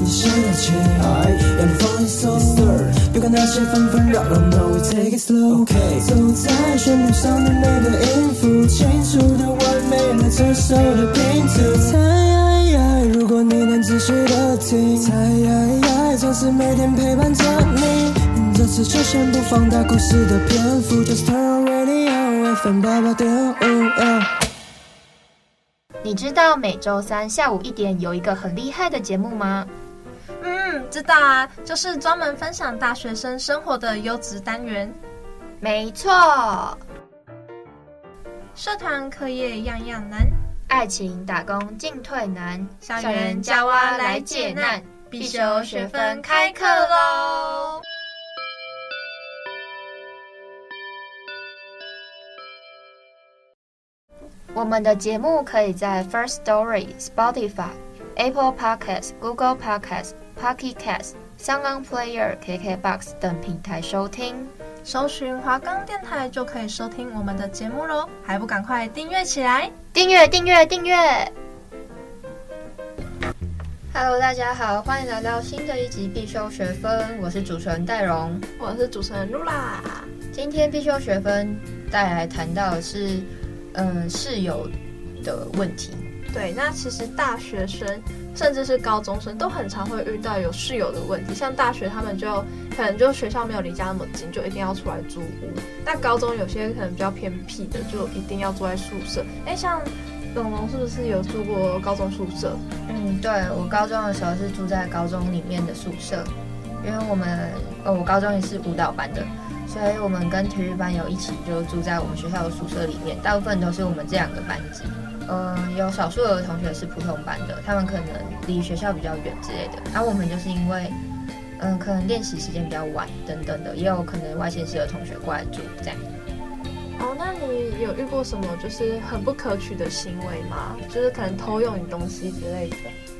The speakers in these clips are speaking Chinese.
你先热情，让你放轻松，别管那些纷纷扰扰，Now we take it slow。走在旋律上的每个音符，清楚的完美了这首的拼图。猜，如果你能仔细的听，猜，总是每天陪伴着你。这次就先不放大故事的篇幅，Just turn on radio 八八点五。你知道每周三下午一点有一个很厉害的节目吗？嗯，知道啊，就是专门分享大学生生活的优质单元。没错，社团课业样样难，爱情打工进退难，校园加蛙来解难，必修学分开课喽！我们的节目可以在 First Story、Spotify、Apple Podcasts、Google Podcasts、Pocket Casts、SoundOn Player、KKBox 等平台收听。搜寻华冈电台就可以收听我们的节目喽，还不赶快订阅起来？订阅订阅订阅！Hello，大家好，欢迎来到新的一集必修学分，我是主持人戴荣，我是主持人露啦。今天必修学分带来谈到的是。嗯，室友的问题。对，那其实大学生甚至是高中生都很常会遇到有室友的问题。像大学他们就可能就学校没有离家那么近，就一定要出来租屋。那高中有些可能比较偏僻的，就一定要住在宿舍。哎，像龙龙是不是有住过高中宿舍？嗯，对，我高中的时候是住在高中里面的宿舍，因为我们呃，我高中也是舞蹈班的。所以我们跟体育班有一起就住在我们学校的宿舍里面，大部分都是我们这两个班级。嗯，有少数的同学是普通班的，他们可能离学校比较远之类的。然后我们就是因为，嗯，可能练习时间比较晚等等的，也有可能外县市的同学过来住这样。哦，那你有遇过什么就是很不可取的行为吗？就是可能偷用你东西之类的？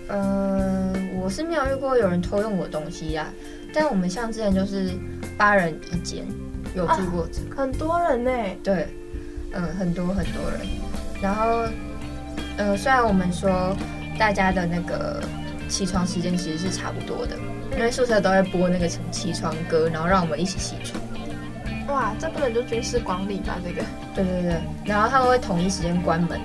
嗯，我是没有遇过有人偷用我东西呀、啊。但我们像之前就是八人一间，有住过、这个啊、很多人呢。对，嗯，很多很多人。然后，呃，虽然我们说大家的那个起床时间其实是差不多的，因为宿舍都会播那个什么起床歌，然后让我们一起起床。哇，这不能就军事管理吧？这个。对对对。然后他们会统一时间关门，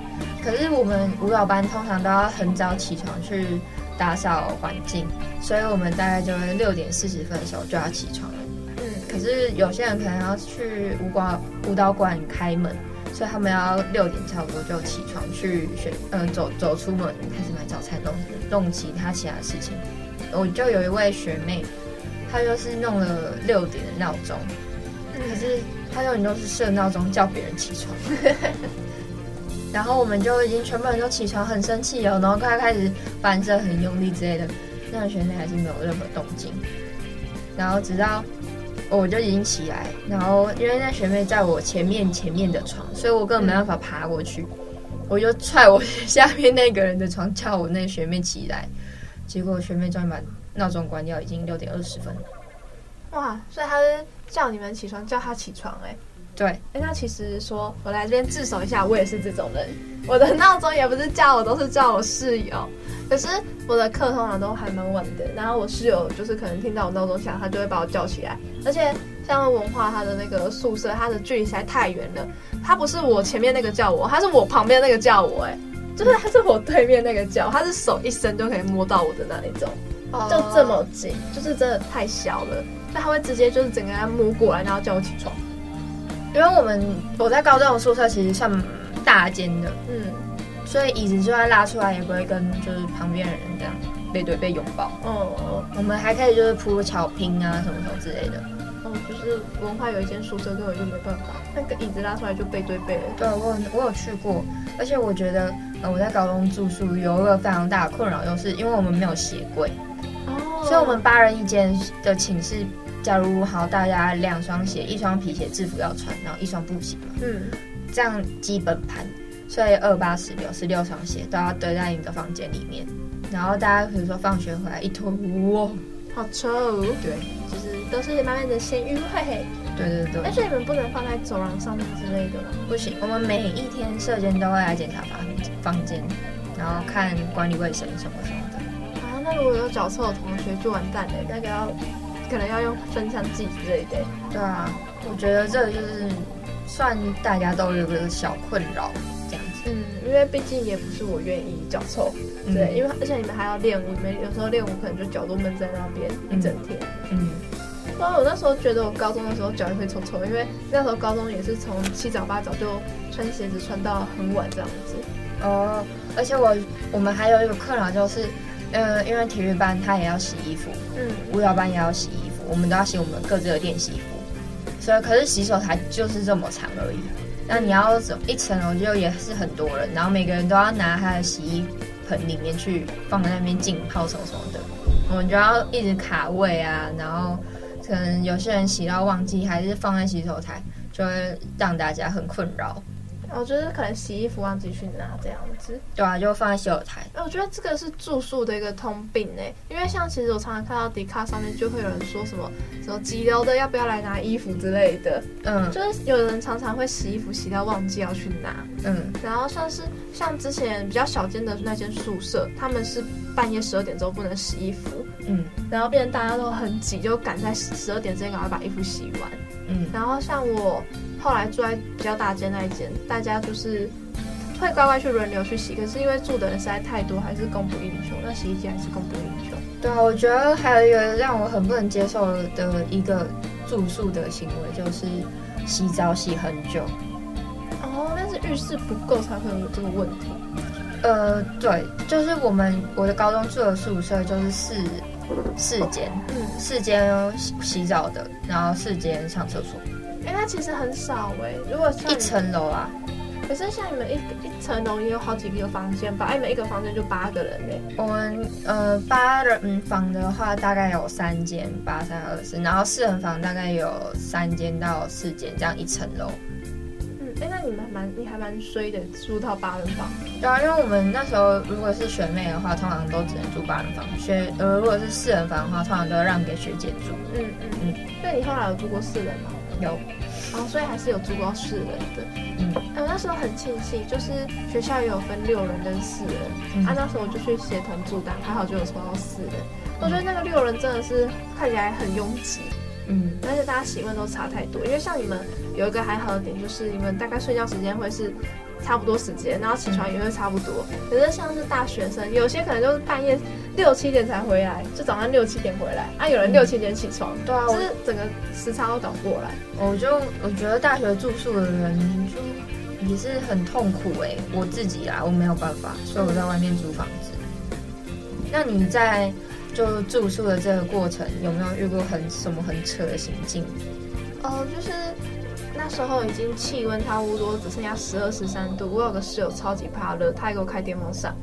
可是我们舞蹈班通常都要很早起床去。打扫环境，所以我们大概就会六点四十分的时候就要起床了。可是有些人可能要去舞馆舞蹈馆开门，所以他们要六点差不多就起床去选，呃，走走出门开始买早餐，弄弄其他其他事情。我就有一位学妹，她就是弄了六点的闹钟，可是她永远都是设闹钟叫别人起床。然后我们就已经全部人都起床，很生气哦，然后快开始翻身很用力之类的，那个学妹还是没有任何动静。然后直到我就已经起来，然后因为那学妹在我前面前面的床，所以我根本没办法爬过去，我就踹我下面那个人的床，叫我那学妹起来。结果学妹终于把闹钟关掉，已经六点二十分。哇！所以她是叫你们起床，叫他起床哎。对，哎，那其实说，我来这边自首一下，我也是这种人。我的闹钟也不是叫我，都是叫我室友。可是我的课通常都还蛮晚的，然后我室友就是可能听到我闹钟响，他就会把我叫起来。而且像文化，他的那个宿舍，他的距离实在太远了。他不是我前面那个叫我，他是我旁边那个叫我。哎，就是他是我对面那个叫，他是手一伸就可以摸到我的那一种，就这么近，就是真的太小了，所以他会直接就是整个人摸过来，然后叫我起床。因为我们我在高中的宿舍其实算大间的，嗯，所以椅子就算拉出来也不会跟就是旁边的人这样背对背拥抱。哦，我们还可以就是铺草坪啊什么什么之类的。哦，就是文化有一间宿舍根本就没办法，那个椅子拉出来就背对背了。对，我我有去过，而且我觉得呃我在高中住宿有一个非常大的困扰，就是因为我们没有鞋柜，哦，所以我们八人一间的寝室。假如好，大家两双鞋，一双皮鞋制服要穿，然后一双布鞋，嗯，这样基本盘，所以二八十六十六双鞋都要堆在你的房间里面，然后大家比如说放学回来一拖，哇，好臭，对，就是都是慢慢的咸鱼味，对对对，但是你们不能放在走廊上面之类的吗？不行，我们每一天舍监都会来检查房房间，然后看管理卫生什么什么的。啊，那如果有脚臭的同学就完蛋了，那个要可能要用喷枪剂之类的。对啊，我觉得这个就是算大家都有个小困扰这样子。嗯，因为毕竟也不是我愿意脚臭，对，嗯、因为而且你们还要练舞，你们有时候练舞可能就脚都闷在那边一整天。嗯。所以我那时候觉得我高中的时候脚也会臭臭，因为那时候高中也是从七早八早就穿鞋子穿到很晚这样子。哦，而且我我们还有一个困扰就是，呃，因为体育班他也要洗衣服，嗯，舞蹈班也要洗衣服，我们都要洗我们各自的练习服，所以可是洗手台就是这么长而已。那你要走一层楼就也是很多人，然后每个人都要拿他的洗衣盆里面去放在那边浸泡什么什么的，我们就要一直卡位啊，然后。可能有些人洗到忘记，还是放在洗手台，就会让大家很困扰。我觉得可能洗衣服忘记去拿这样子，对啊，就放在洗手台。哎我觉得这个是住宿的一个通病呢，因为像其实我常常看到迪卡上面就会有人说什么什么急流的要不要来拿衣服之类的，嗯，就是有人常常会洗衣服洗到忘记要去拿，嗯，然后像是像之前比较小间的那间宿舍，他们是半夜十二点之后不能洗衣服，嗯，然后变成大家都很挤，就赶在十二点之前赶快把衣服洗完，嗯，然后像我。后来住在比较大间那一间，大家就是会乖乖去轮流去洗。可是因为住的人实在太多，还是供不应求。那洗衣机还是供不应求。对啊，我觉得还有一个让我很不能接受的一个住宿的行为，就是洗澡洗很久。哦，但是浴室不够才会有这个问题。呃，对，就是我们我的高中住的宿舍就是四四间，嗯，四间洗洗澡的，然后四间上厕所。哎、欸，那其实很少哎、欸。如果像一层楼啊，可是像你们一一层楼也有好几个房间吧？哎，你们一个房间就八个人嘞、欸。我们呃八人房的话，大概有三间，八三二四，然后四人房大概有三间到四间，这样一层楼。嗯，哎、欸，那你们蛮你还蛮衰的，住到八人房。对啊，因为我们那时候如果是学妹的话，通常都只能住八人房；学呃如果是四人房的话，通常都要让给学姐住。嗯嗯嗯。那、嗯、你后来有住过四人吗？有，然后，所以还是有住过四人的。嗯，哎，我那时候很庆幸，就是学校也有分六人跟四人。嗯、啊，那时候我就去协同住单，还好就有抽到四人。嗯、我觉得那个六人真的是看起来很拥挤，嗯，而且大家习惯都差太多。因为像你们有一个还好的点，就是你们大概睡觉时间会是。差不多时间，然后起床也会差不多。可是像是大学生，有些可能就是半夜六七点才回来，就早上六七点回来啊。有人六七点起床，对啊，就是整个时差都倒过来。我就我觉得大学住宿的人就也是很痛苦哎、欸，我自己啊，我没有办法，所以我在外面租房子。那你在就住宿的这个过程，有没有遇过很什么很扯的行径？哦，就是。那时候已经气温差不多只剩下十二十三度，我有个室友超级怕热，他还给我开电风扇，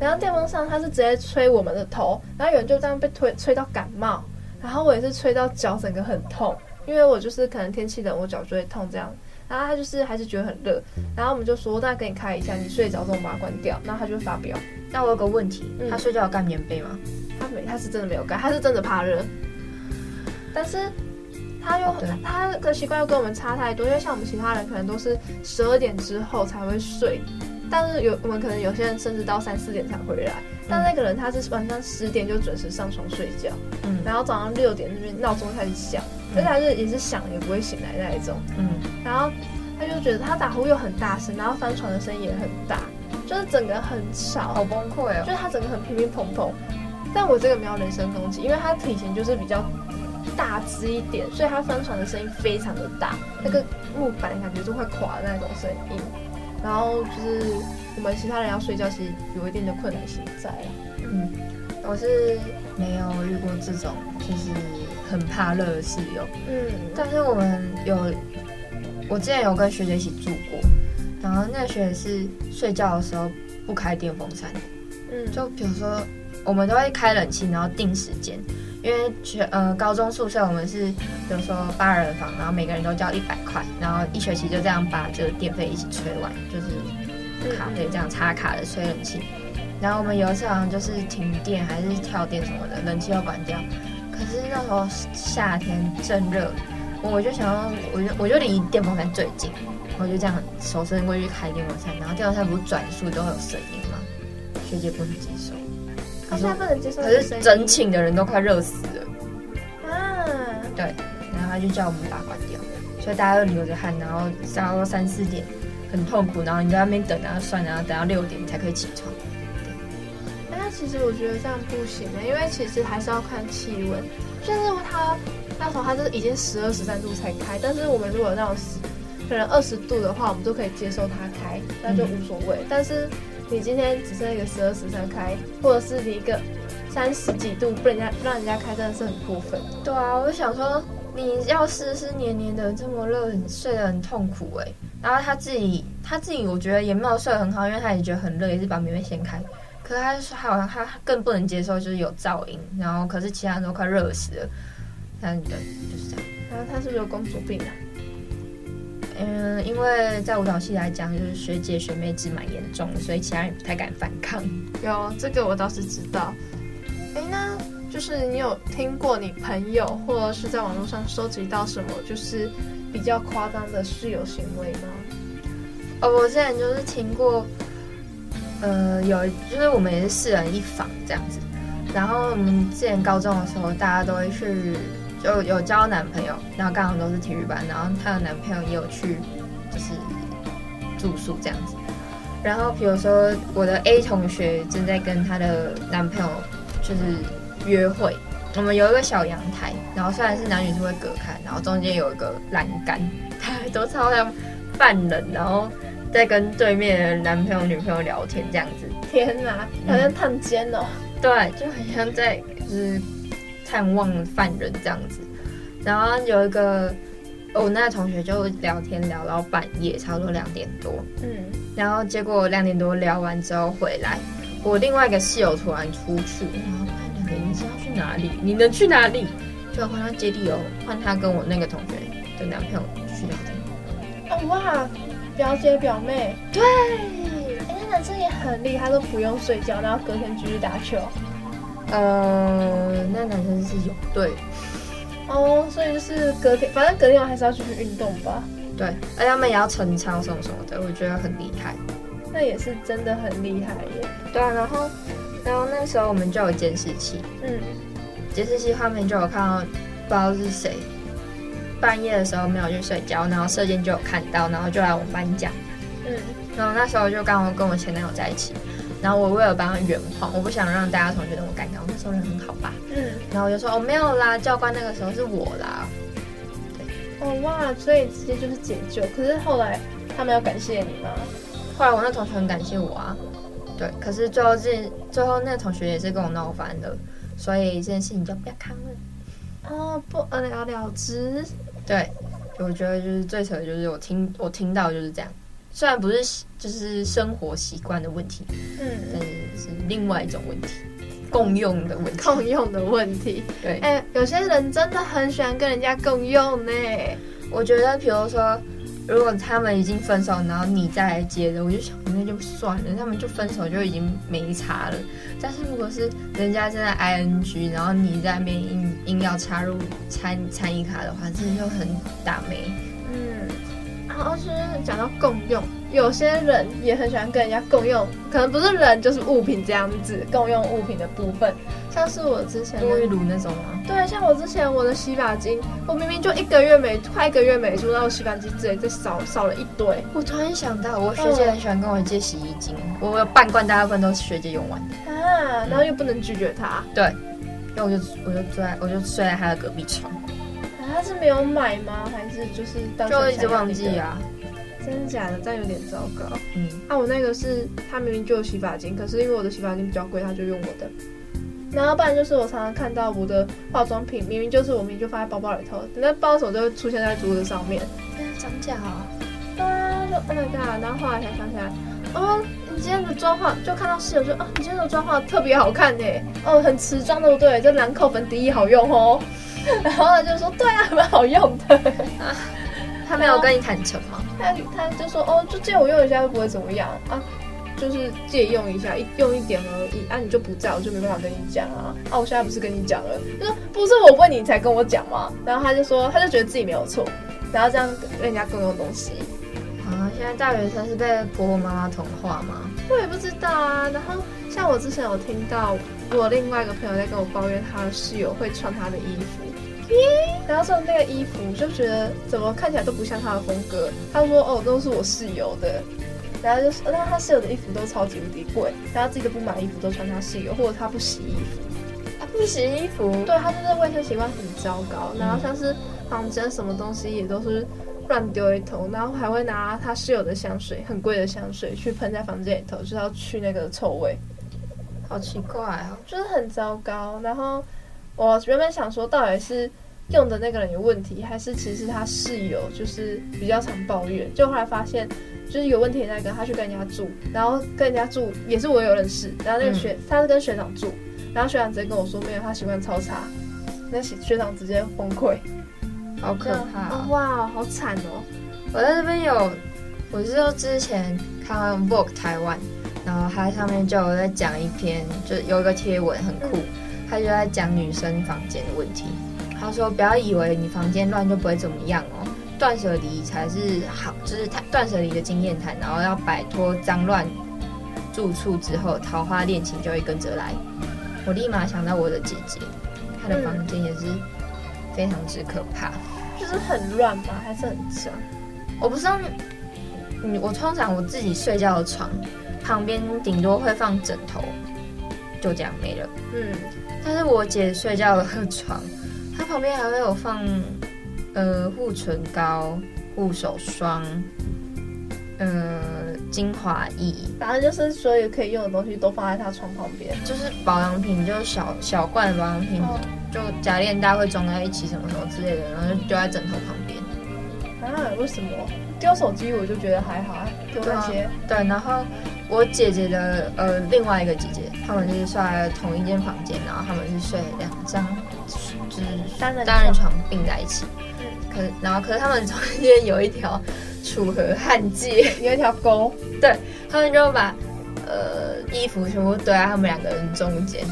然后电风扇他是直接吹我们的头，然后有人就这样被吹吹到感冒，然后我也是吹到脚整个很痛，因为我就是可能天气冷，我脚就会痛这样，然后他就是还是觉得很热，然后我们就说那给你开一下，你睡着之后把它关掉，然后他就会发飙。那我有个问题，嗯、他睡觉有盖棉被吗？他没，他是真的没有盖，他是真的怕热，但是。他又很他的习惯又跟我们差太多，因为像我们其他人可能都是十二点之后才会睡，但是有我们可能有些人甚至到三四点才回来，嗯、但那个人他是晚上十点就准时上床睡觉，嗯，然后早上六点那边闹钟开始响，嗯、而且他是也是响也不会醒来那一种，嗯，然后他就觉得他打呼又很大声，然后翻床的声音也很大，就是整个很吵，好崩溃哦，就是他整个很乒乒乓乓，但我这个没有人身攻击，因为他体型就是比较。大只一点，所以它翻船的声音非常的大，那个木板感觉就会垮的那种声音。然后就是我们其他人要睡觉，其实有一定的困难性在。嗯，我是没有遇过这种就是很怕热的室友。嗯，但是我们有，我之前有跟学姐一起住过，然后那个学姐是睡觉的时候不开电风扇。嗯，就比如说我们都会开冷气，然后定时间。因为学呃高中宿舍我们是，比如说八人房，然后每个人都交一百块，然后一学期就这样把这个电费一起吹完，就是卡费这样插卡的吹冷气。然后我们有一次好像就是停电还是跳电什么的，冷气要关掉。可是那时候夏天正热，我就想要，我就我就离电风扇最近，我就这样手伸过去开电风扇，然后电风扇不是转速都会有声音吗？学姐不能接受。他现在不能接受，可是整寝的人都快热死了。啊，对，然后他就叫我们把它关掉，所以大家都流着汗，然后差不多三四点很痛苦，然后你在那边等，然后算，然后等到六点才可以起床。那其实我觉得这样不行的，因为其实还是要看气温，就是他那时候他就是已经十二十三度才开，但是我们如果那种可能二十度的话，我们都可以接受它开，那就无所谓。嗯、但是你今天只剩一个十二十三开，或者是你一个三十几度不人家让人家开，真的是很过分。对啊，我就想说，你要湿湿黏黏的这么热，你睡得很痛苦哎。然后他自己他自己我觉得也没有睡得很好，因为他也觉得很热，也是把棉被掀开。可是他说好像他更不能接受就是有噪音，然后可是其他人都快热死了。但对，就是这样。然后他是不是有公主病啊？嗯，因为在舞蹈系来讲，就是学姐学妹制蛮严重的，所以其他人不太敢反抗。有这个我倒是知道。哎，那就是你有听过你朋友或者是在网络上收集到什么，就是比较夸张的室友行为吗？哦，我之前就是听过，呃，有就是我们也是四人一房这样子，然后我们之前高中的时候，大家都会去。就有交男朋友，然后刚好都是体育班，然后她的男朋友也有去，就是住宿这样子。然后比如说我的 A 同学正在跟她的男朋友就是约会，我们有一个小阳台，然后虽然是男女是会隔开，然后中间有一个栏杆，他都超像犯人，然后在跟对面的男朋友女朋友聊天这样子。天哪，好像探监哦。对，就很像在就是。探望犯人这样子，然后有一个我那个同学就聊天聊到半夜，差不多两点多，嗯，然后结果两点多聊完之后回来，我另外一个室友突然出去，然后两个人是要去哪里？你能去哪里？就换他接地哦，换他跟我那个同学的男朋友去聊天。哦哇，表姐表妹，对，那男生也很厉害，都不用睡觉，然后隔天继续打球。呃，那男生是有对哦，所以就是隔天，反正隔天我还是要继续运动吧。对，而且他们也要晨操什么什么的，我觉得很厉害。那也是真的很厉害耶。对啊，然后，然后那时候我们就有监视器，嗯，监视器画面就有看到，不知道是谁，半夜的时候没有去睡觉，然后射箭就有看到，然后就来我们班讲，嗯，然后那时候就刚好跟我前男友在一起。然后我为了帮他圆谎，我不想让大家同学那么尴尬。我那时候人很好吧？嗯。然后我就说哦没有啦，教官那个时候是我啦。对。哦哇，所以直接就是解救。可是后来他们要感谢你吗？后来我那同学很感谢我啊。对。可是最后这最后那个同学也是跟我闹翻了，所以这件事情就不要看了。哦，不了了之。对。我觉得就是最扯的就是我听我听到就是这样。虽然不是就是生活习惯的问题，嗯，但是是另外一种问题，共用的问题，共用的问题。对，哎、欸，有些人真的很喜欢跟人家共用呢。我觉得，比如说，如果他们已经分手，然后你再来接着，我就想那就算了，他们就分手就已经没差了。但是如果是人家正在 ing，然后你在那边硬硬要插入参参与卡的话，这就很打咩。然后是讲到共用，有些人也很喜欢跟人家共用，可能不是人就是物品这样子共用物品的部分，像是我之前沐浴露那种吗？对，像我之前我的洗发精，我明明就一个月没快一个月没出，然后洗发精之类就少少了一堆。我突然想到，我学姐很喜欢跟我借洗衣精，嗯、我有半罐大部分都是学姐用完的啊，然后又不能拒绝她，对，然后我就我就坐在我就睡在她的隔壁床。他是没有买吗？还是就是当就一直忘记啊？真的假的？这样有点糟糕。嗯，啊，我那个是他明明就有洗发精，可是因为我的洗发精比较贵，他就用我的。然后不然就是我常常看到我的化妆品，明明就是我明明就放在包包里头，等到包的时候就会出现在桌子上面。天啊，涨价啊！对啊，就 Oh my god！然后后来才想起来，哦，你今天的妆化就看到室友说，哦，你今天的妆化特别好看呢，哦，很持妆对不对？这兰蔻粉底液好用哦。然后他就说：“对啊，蛮好用的。啊”他没有跟你坦诚吗？他他就说：“哦，就借我用一下，又不会怎么样啊，就是借用一下，一用一点而已啊，你就不在，我就没办法跟你讲啊。啊，我现在不是跟你讲了，就说不是我问你才跟我讲吗？然后他就说，他就觉得自己没有错，然后这样跟人家共用东西啊。现现在大学生是被婆婆妈妈同化吗？我也不知道啊。然后像我之前有听到我另外一个朋友在跟我抱怨，他的室友会穿他的衣服，然后说那个衣服就觉得怎么看起来都不像他的风格。他说哦，都是我室友的。然后就是，那他室友的衣服都超级无敌贵，然后自己都不买衣服，都穿他室友，或者他不洗衣服。他不洗衣服？对，他就是卫生习惯很糟糕。然后像是房间什么东西也都是乱丢一通，然后还会拿他室友的香水，很贵的香水去喷在房间里头，就是要去那个臭味。好奇怪啊，就是很糟糕。然后我原本想说，到底是用的那个人有问题，还是其实他室友就是比较常抱怨？就后来发现。就是有问题的那个，他去跟人家住，然后跟人家住也是我有认识，然后那个学、嗯、他是跟学长住，然后学长直接跟我说没有，他习惯超差，那学长直接崩溃，好可怕、哦！哇，好惨哦！我在这边有，我是说之前看完 Vogue 台湾，然后他上面就有在讲一篇，就有一个贴文很酷，他就在讲女生房间的问题，他说不要以为你房间乱就不会怎么样哦。断舍离才是好，就是断舍离的经验谈。然后要摆脱脏乱住处之后，桃花恋情就会跟着来。我立马想到我的姐姐，她的房间也是非常之可怕，嗯、就是很乱吧，还是很脏？我不知道，嗯，我通常我自己睡觉的床旁边顶多会放枕头，就这样没了。嗯，但是我姐睡觉的床，她旁边还会有放。呃，护唇膏、护手霜，呃，精华液，反正就是所有可以用的东西都放在他床旁边。就是保养品，就是小小罐的保养品，哦、就夹链袋会装在一起，什么什么之类的，然后就丢在枕头旁边。啊？为什么？丢手机我就觉得还好啊，丢那些对。对，然后我姐姐的呃另外一个姐姐，他们就是睡在同一间房间，然后他们是睡两张，就是单人单人床并在一起。可然后，可是他们中间有一条楚河汉界，有一条沟，对，他们就把呃衣服全部堆在他们两个人中间。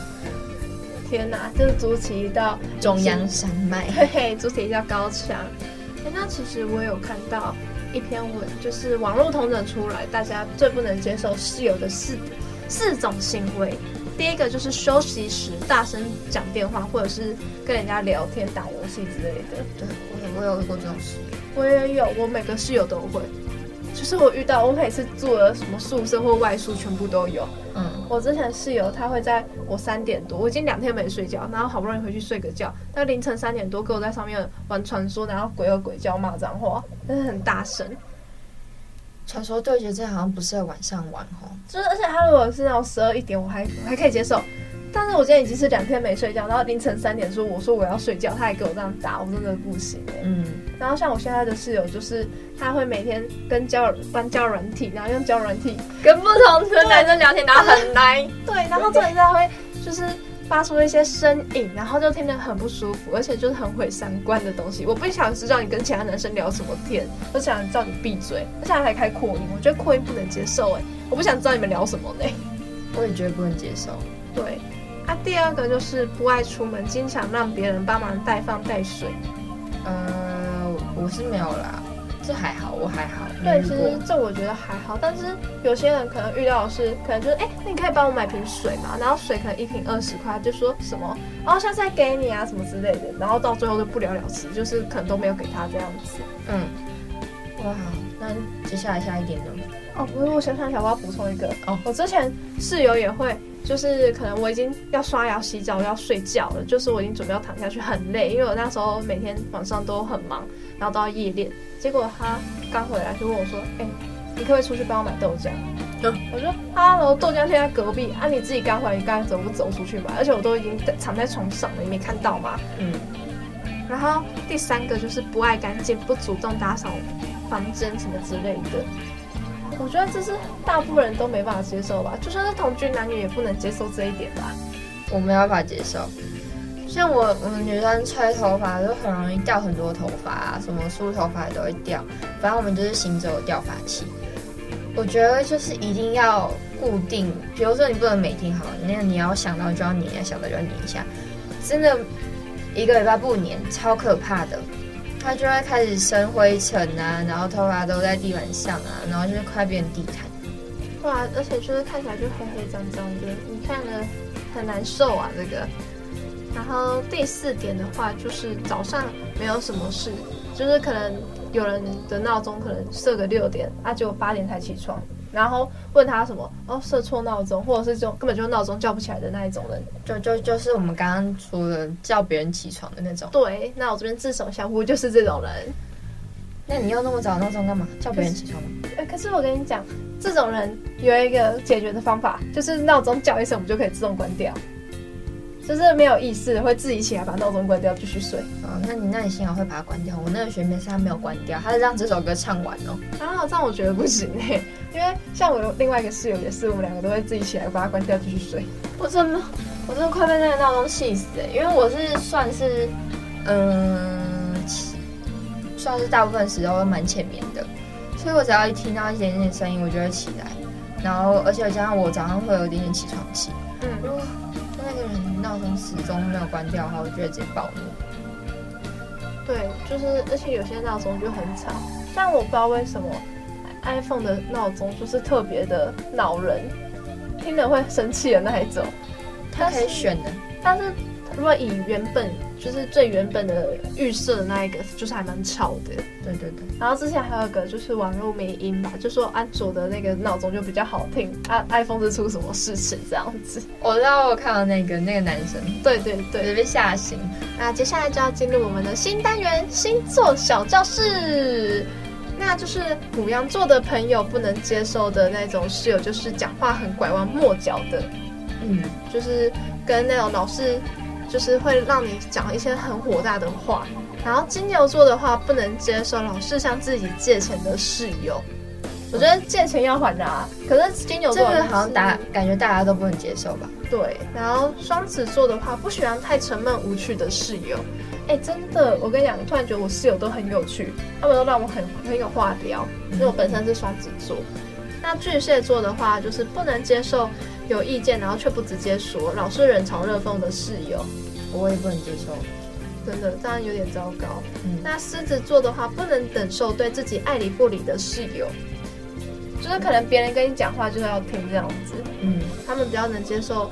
天哪，就是筑起一道中央山脉，嘿嘿，筑起一道高墙。哎，那其实我有看到一篇文，就是网络统整出来，大家最不能接受室友的四四种行为。第一个就是休息时大声讲电话，或者是跟人家聊天、打游戏之类的。对，我有我有过这种事，我也有，我每个室友都会。就是我遇到，我每次住的什么宿舍或外宿，全部都有。嗯，我之前室友他会在我三点多，我已经两天没睡觉，然后好不容易回去睡个觉，他凌晨三点多跟我在上面玩传说，然后鬼吼鬼叫骂脏话，真的很大声。传说对决这好像不适合晚上玩哦，就是而且他如果是那种十二一点，我还我还可以接受。但是我今天已经是两天没睡觉，然后凌晨三点说我说我要睡觉，他还给我这样打，我真的不行哎。嗯。然后像我现在的室友，就是他会每天跟交友玩交友软体，然后用交友软体跟不同的男生聊天，然后很来。对，然后这里他会就是。发出一些声音，然后就听得很不舒服，而且就是很毁三观的东西。我不想知道你跟其他男生聊什么天，我想叫你闭嘴。而且还开扩音，我觉得扩音不能接受哎，我不想知道你们聊什么呢。我也觉得不能接受。对，啊，第二个就是不爱出门，经常让别人帮忙带饭带水。呃，我是没有啦。这还好，我还好。对，其实这我觉得还好，但是有些人可能遇到的是，可能就是，哎，那你可以帮我买瓶水嘛？然后水可能一瓶二十块，就说什么，哦，下次再给你啊，什么之类的，然后到最后就不了了之，就是可能都没有给他这样子。嗯，哇，那接下来下一点呢？哦，不是，我想想想，我要补充一个。哦，我之前室友也会，就是可能我已经要刷牙、洗澡、要睡觉了，就是我已经准备要躺下去，很累，因为我那时候每天晚上都很忙，然后都要夜练。结果他刚回来就问我说：“哎、欸，你可不可以出去帮我买豆浆？”嗯，我说：“哈喽，豆浆店在隔壁啊，你自己刚回来，你刚走不走出去买？而且我都已经躺在床上了，你没看到吗？”嗯。然后第三个就是不爱干净，不主动打扫房间什么之类的。我觉得这是大部分人都没办法接受吧，就算是同居男女也不能接受这一点吧。我没办法接受。像我，我们女生吹头发就很容易掉很多头发啊，什么梳头发都会掉。反正我们就是行走的掉发器。我觉得就是一定要固定，比如说你不能每天好，那你要想到就要粘一下，想到就要粘一下。真的，一个礼拜不粘，超可怕的。它就会开始生灰尘啊，然后头发都在地板上啊，然后就是快变地毯。对啊，而且就是看起来就黑黑脏脏的，你看了很难受啊这个。然后第四点的话，就是早上没有什么事，就是可能有人的闹钟可能设个六点，啊，结果八点才起床，然后问他什么，哦，设错闹钟，或者是这种根本就闹钟叫不起来的那一种人，就就就是我们刚刚说的叫别人起床的那种。对，那我这边自首小胡就是这种人。那你要那么早闹钟干嘛？叫别人起床吗？呃，可是我跟你讲，这种人有一个解决的方法，就是闹钟叫一声，我们就可以自动关掉。就是没有意识会自己起来把闹钟关掉继续睡。啊、哦，那你那你幸好会把它关掉。我那个学妹是她没有关掉，她是让这首歌唱完哦。啊，这样我觉得不行哎，因为像我另外一个室友也是，我们两个都会自己起来把它关掉继续睡。我真的，我真的快被那个闹钟气死哎！因为我是算是，嗯，算是大部分时候都蛮浅眠的，所以我只要一听到一点点声音，我就会起来。然后，而且加上我早上会有一点点起床气。嗯，如果那个人。闹钟始终没有关掉的话，我觉得直接暴怒。对，就是而且有些闹钟就很吵，但我不知道为什么 iPhone 的闹钟就是特别的恼人，听了会生气的那一种。它可以选的，但是。如果以原本就是最原本的预设的那一个，就是还蛮吵的。对对对。然后之前还有一个就是网络迷音吧，就说安卓的那个闹钟就比较好听，啊，iPhone 是出什么事情这样子。我知道我看到那个那个男生，对对对，被吓醒。那接下来就要进入我们的新单元星座小教室。那就是牡羊座的朋友不能接受的那种室友，就是讲话很拐弯抹角的。嗯，就是跟那种老是。就是会让你讲一些很火大的话，然后金牛座的话不能接受老是向自己借钱的室友，我觉得借钱要还的啊。可是金牛座这个好像大感觉大家都不能接受吧？对。然后双子座的话不喜欢太沉闷无趣的室友。哎，真的，我跟你讲，突然觉得我室友都很有趣，他们都让我很很有话聊。因为我本身是双子座。那巨蟹座的话就是不能接受。有意见，然后却不直接说，老是冷嘲热讽的室友，我也不能接受，真的，这样有点糟糕。嗯，那狮子座的话，不能忍受对自己爱理不理的室友，就是可能别人跟你讲话就是要听这样子。嗯，他们比较能接受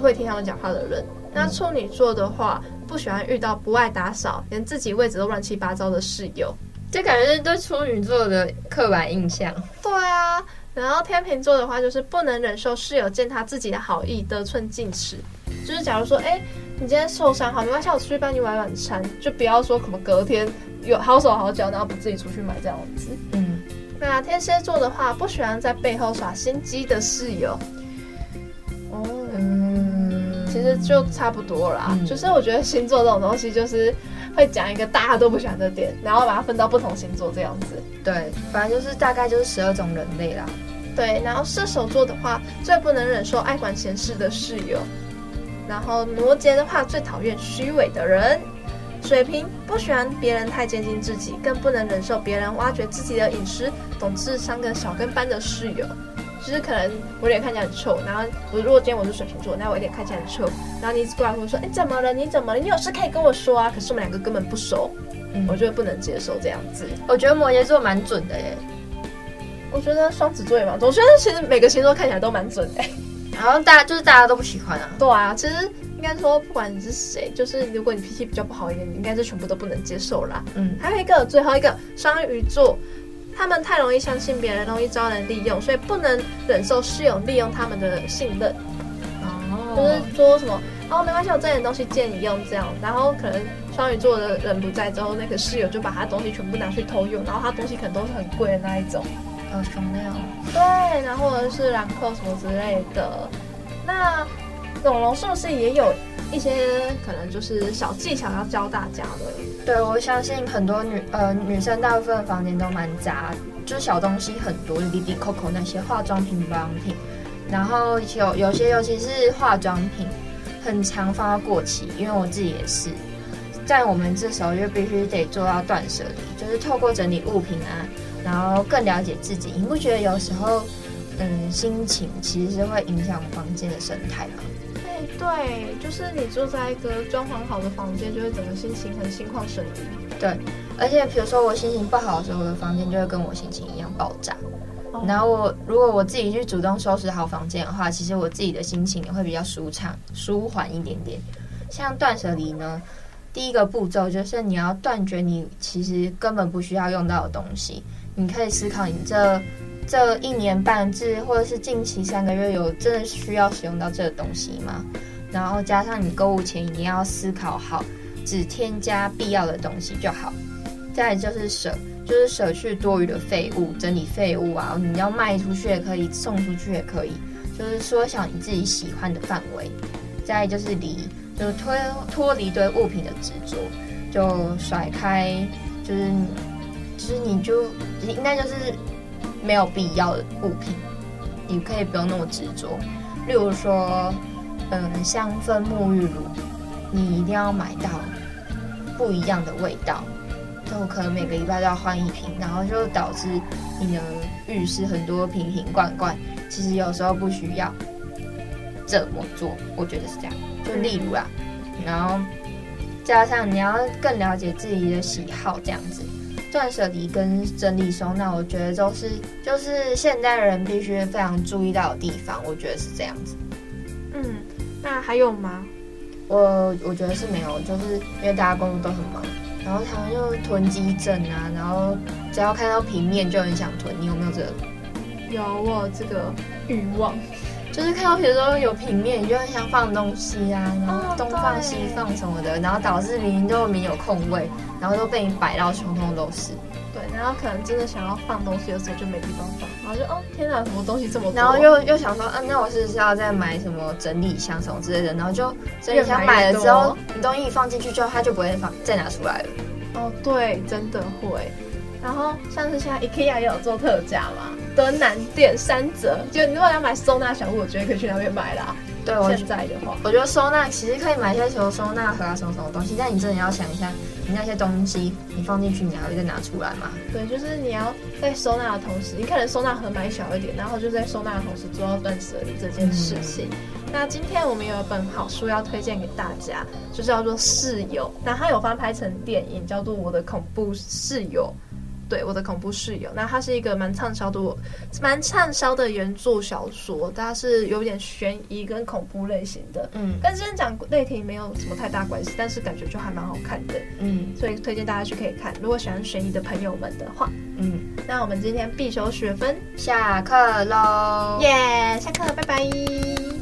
会听他们讲话的人。那处女座的话，不喜欢遇到不爱打扫，连自己位置都乱七八糟的室友，这感觉是对处女座的刻板印象。对啊。然后天秤座的话，就是不能忍受室友践踏自己的好意，得寸进尺。就是假如说，哎，你今天受伤，好，没关系，我出去帮你买晚餐，就不要说什么隔天有好手好脚，然后不自己出去买这样子。嗯，那天蝎座的话，不喜欢在背后耍心机的室友。哦，嗯，其实就差不多啦。嗯，就是我觉得星座这种东西，就是会讲一个大家都不喜欢的点，然后把它分到不同星座这样子。对，反正就是大概就是十二种人类啦。对，然后射手座的话，最不能忍受爱管闲事的室友。然后摩羯的话，最讨厌虚伪的人。水瓶不喜欢别人太接近自己，更不能忍受别人挖掘自己的隐私，懂智商跟小跟班的室友。就是可能我脸看起来很臭，然后我如果今天我是水瓶座，那我脸看起来很臭，然后你一直过来跟我说，哎，怎么了？你怎么了？你有事可以跟我说啊。可是我们两个根本不熟。嗯，我觉得不能接受这样子。我觉得摩羯座蛮准的耶。我觉得双子座也蛮准。我觉得其实每个星座看起来都蛮准的。然后大家就是大家都不喜欢啊。对啊，其实应该说不管你是谁，就是如果你脾气比较不好一点，你应该是全部都不能接受啦。嗯。还有一个最后一个双鱼座，他们太容易相信别人，容易招人利用，所以不能忍受室友利用他们的信任。哦。就是说什么？哦，没关系，我这点东西借你用，这样。然后可能双鱼座的人不在之后，那个室友就把他东西全部拿去偷用，然后他东西可能都是很贵的那一种，呃，香奈儿。对，然后或者是兰蔻什么之类的。那龙龙是不是也有一些可能就是小技巧要教大家的？对，我相信很多女呃女生大部分房间都蛮杂，就是小东西很多，滴滴扣扣那些化妆品、保养品，然后有有些尤其是化妆品。很常放到过期，因为我自己也是，在我们这时候就必须得做到断舍离，就是透过整理物品啊，然后更了解自己。你不觉得有时候，嗯，心情其实是会影响房间的生态吗？对对，就是你住在一个装潢好的房间，就会整个心情很心旷神怡。对，而且比如说我心情不好的时候，我的房间就会跟我心情一样爆炸。然后我如果我自己去主动收拾好房间的话，其实我自己的心情也会比较舒畅、舒缓一点点。像断舍离呢，第一个步骤就是你要断绝你其实根本不需要用到的东西。你可以思考你这这一年半至或者是近期三个月有真的需要使用到这个东西吗？然后加上你购物前一定要思考好，只添加必要的东西就好。再就是舍。就是舍去多余的废物，整理废物啊，你要卖出去也可以，送出去也可以，就是缩小你自己喜欢的范围。再就是离，就脱脱离对物品的执着，就甩开，就是就是你就应该就是没有必要的物品，你可以不用那么执着。例如说，嗯，香氛沐浴乳，你一定要买到不一样的味道。就可能每个礼拜都要换一瓶，然后就导致你的浴室很多瓶瓶罐罐。其实有时候不需要这么做，我觉得是这样。就例如啊，然后加上你要更了解自己的喜好，这样子断舍离跟整理收纳，我觉得都是就是现代人必须非常注意到的地方。我觉得是这样子。嗯，那还有吗？我我觉得是没有，就是因为大家工作都很忙。然后他们就囤积症啊，然后只要看到平面就很想囤。你有没有这个？有，我有这个欲望，就是看到比如说有平面，你就很想放东西啊，然后东放西放什么的，然后导致明明都没有空位，然后都被你摆到通通都是。对，然后可能真的想要放东西的时候就没地方放，然后就哦天哪，什么东西这么多？然后又又想说，嗯、啊，那我是不是要再买什么整理箱什么之类的？然后就整理箱买了之后，你东西一放进去之后，它就不会放再拿出来了。哦，对，真的会。然后像是现在 IKEA 也有做特价嘛，德南店三折，就你如果要买收纳小物，我觉得可以去那边买啦。对，现在的话，我觉得收纳其实可以买一些什么收纳盒啊，什么什么东西。但你真的要想一下，你那些东西你放进去，你还会再拿出来吗？对，就是你要在收纳的同时，你可能收纳盒买小一点，然后就在收纳的同时做到断舍离这件事情。嗯、那今天我们有一本好书要推荐给大家，就叫做《室友》，那它有翻拍成电影，叫做《我的恐怖室友》。对我的恐怖室友。那他是一个蛮畅销的蛮畅销的原著小说它是有点悬疑跟恐怖类型的。嗯。跟之前讲类题没有什么太大关系但是感觉就还蛮好看的嗯。所以推荐大家去可以看。如果喜欢悬疑的朋友们的话。嗯。那我们今天必修学分。下课喽耶下课拜拜。